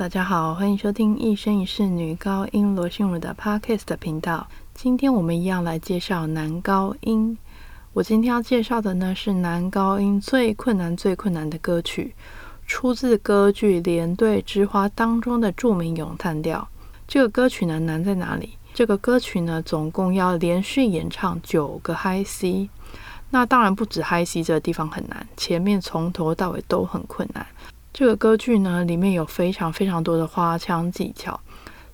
大家好，欢迎收听一生一世女高音罗心如的 Podcast 频道。今天我们一样来介绍男高音。我今天要介绍的呢是男高音最困难、最困难的歌曲，出自歌剧《连队之花》当中的著名咏叹调。这个歌曲呢难在哪里？这个歌曲呢总共要连续演唱九个 High C。那当然不止 High C 这个地方很难，前面从头到尾都很困难。这个歌剧呢，里面有非常非常多的花腔技巧，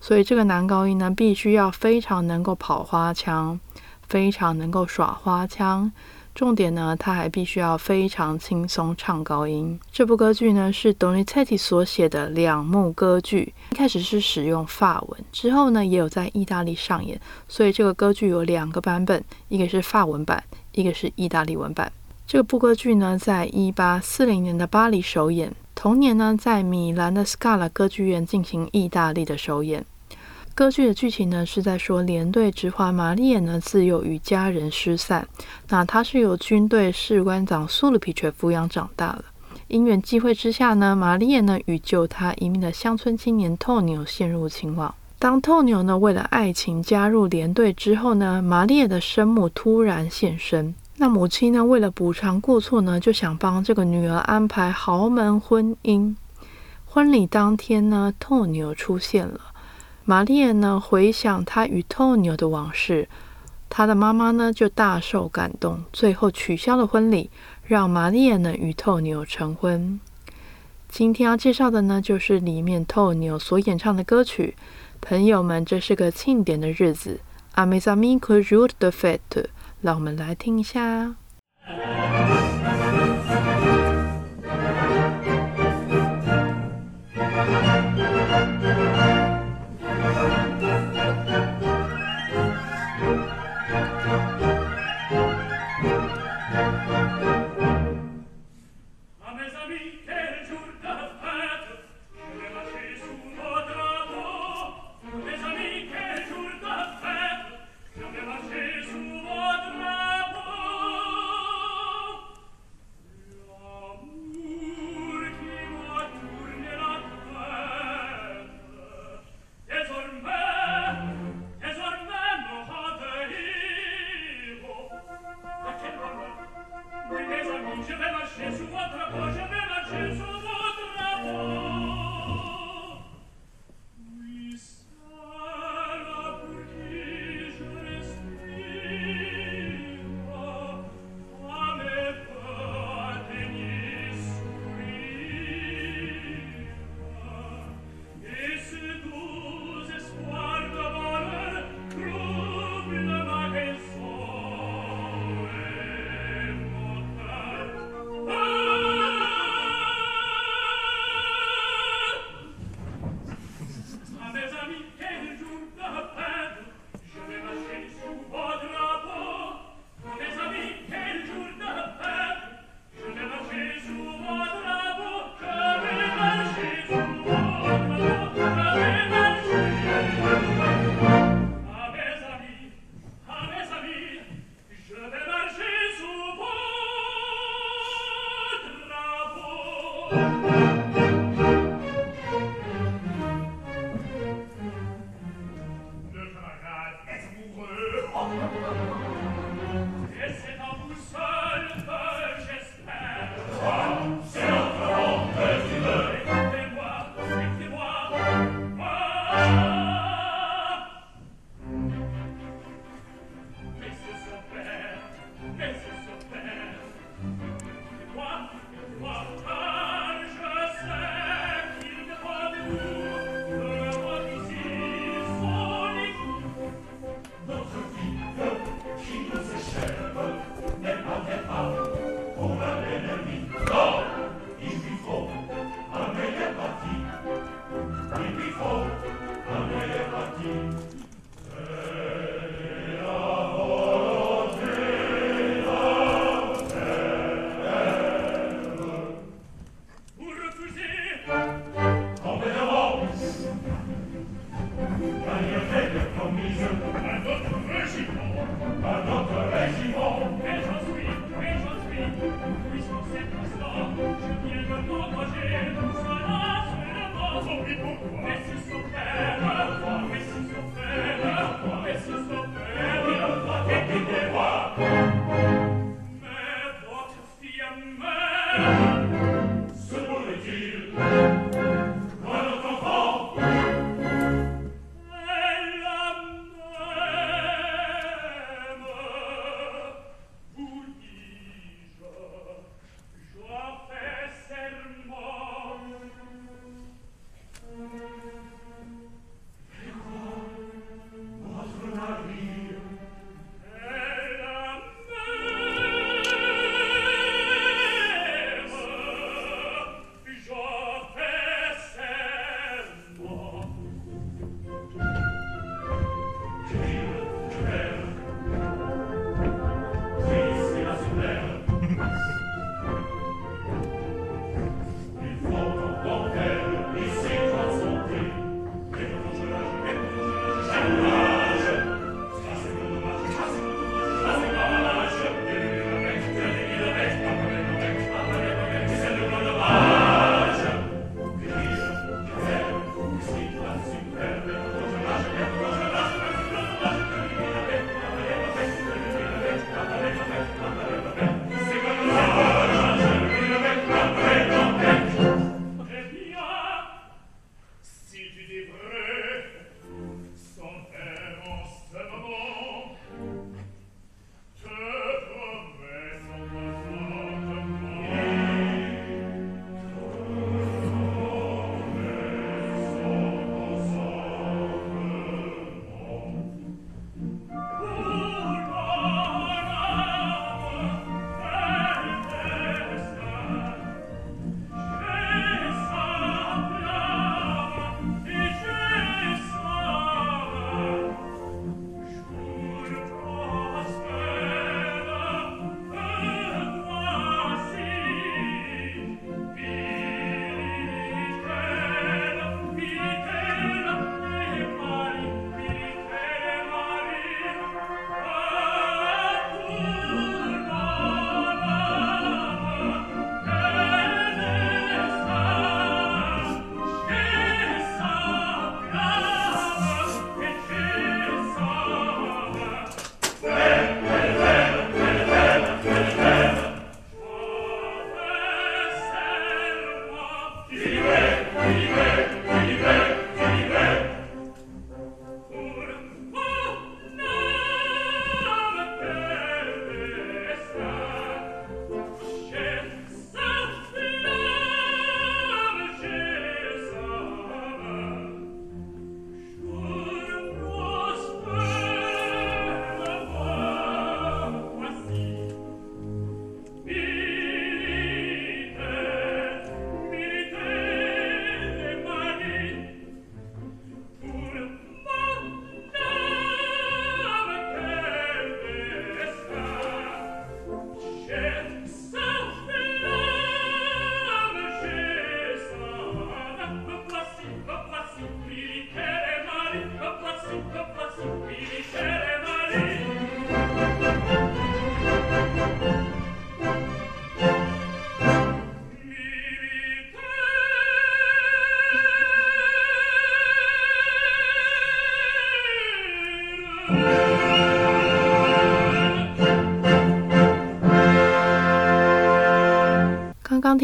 所以这个男高音呢，必须要非常能够跑花腔，非常能够耍花腔。重点呢，他还必须要非常轻松唱高音。这部歌剧呢，是 Donizetti 所写的两幕歌剧，一开始是使用法文，之后呢，也有在意大利上演，所以这个歌剧有两个版本，一个是法文版，一个是意大利文版。这部歌剧呢，在一八四零年的巴黎首演。同年呢，在米兰的 Scala 歌剧院进行意大利的首演。歌剧的剧情呢，是在说连队之花玛丽亚呢自幼与家人失散，那她是由军队士官长苏鲁皮却抚养长大了。因缘际会之下呢，玛丽亚呢与救她一命的乡村青年透牛陷入情网。当透牛呢为了爱情加入连队之后呢，玛丽亚的生母突然现身。那母亲呢？为了补偿过错呢，就想帮这个女儿安排豪门婚姻。婚礼当天呢，透牛出现了。玛丽亚呢，回想她与透牛的往事，她的妈妈呢就大受感动，最后取消了婚礼，让玛丽亚呢与透牛成婚。今天要介绍的呢，就是里面透牛所演唱的歌曲。朋友们，这是个庆典的日子。A mes amis, que jour de fête。让我们来听一下。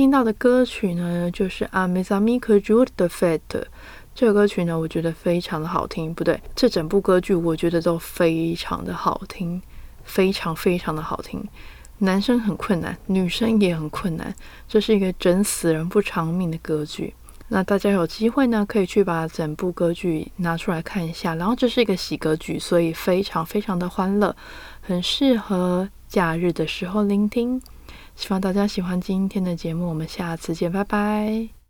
听到的歌曲呢，就是《A m e z a m i c j u d e Fête》。这首歌曲呢，我觉得非常的好听。不对，这整部歌剧我觉得都非常的好听，非常非常的好听。男生很困难，女生也很困难。这是一个整死人不偿命的歌剧。那大家有机会呢，可以去把整部歌剧拿出来看一下。然后这是一个喜歌剧，所以非常非常的欢乐，很适合假日的时候聆听。希望大家喜欢今天的节目，我们下次见，拜拜。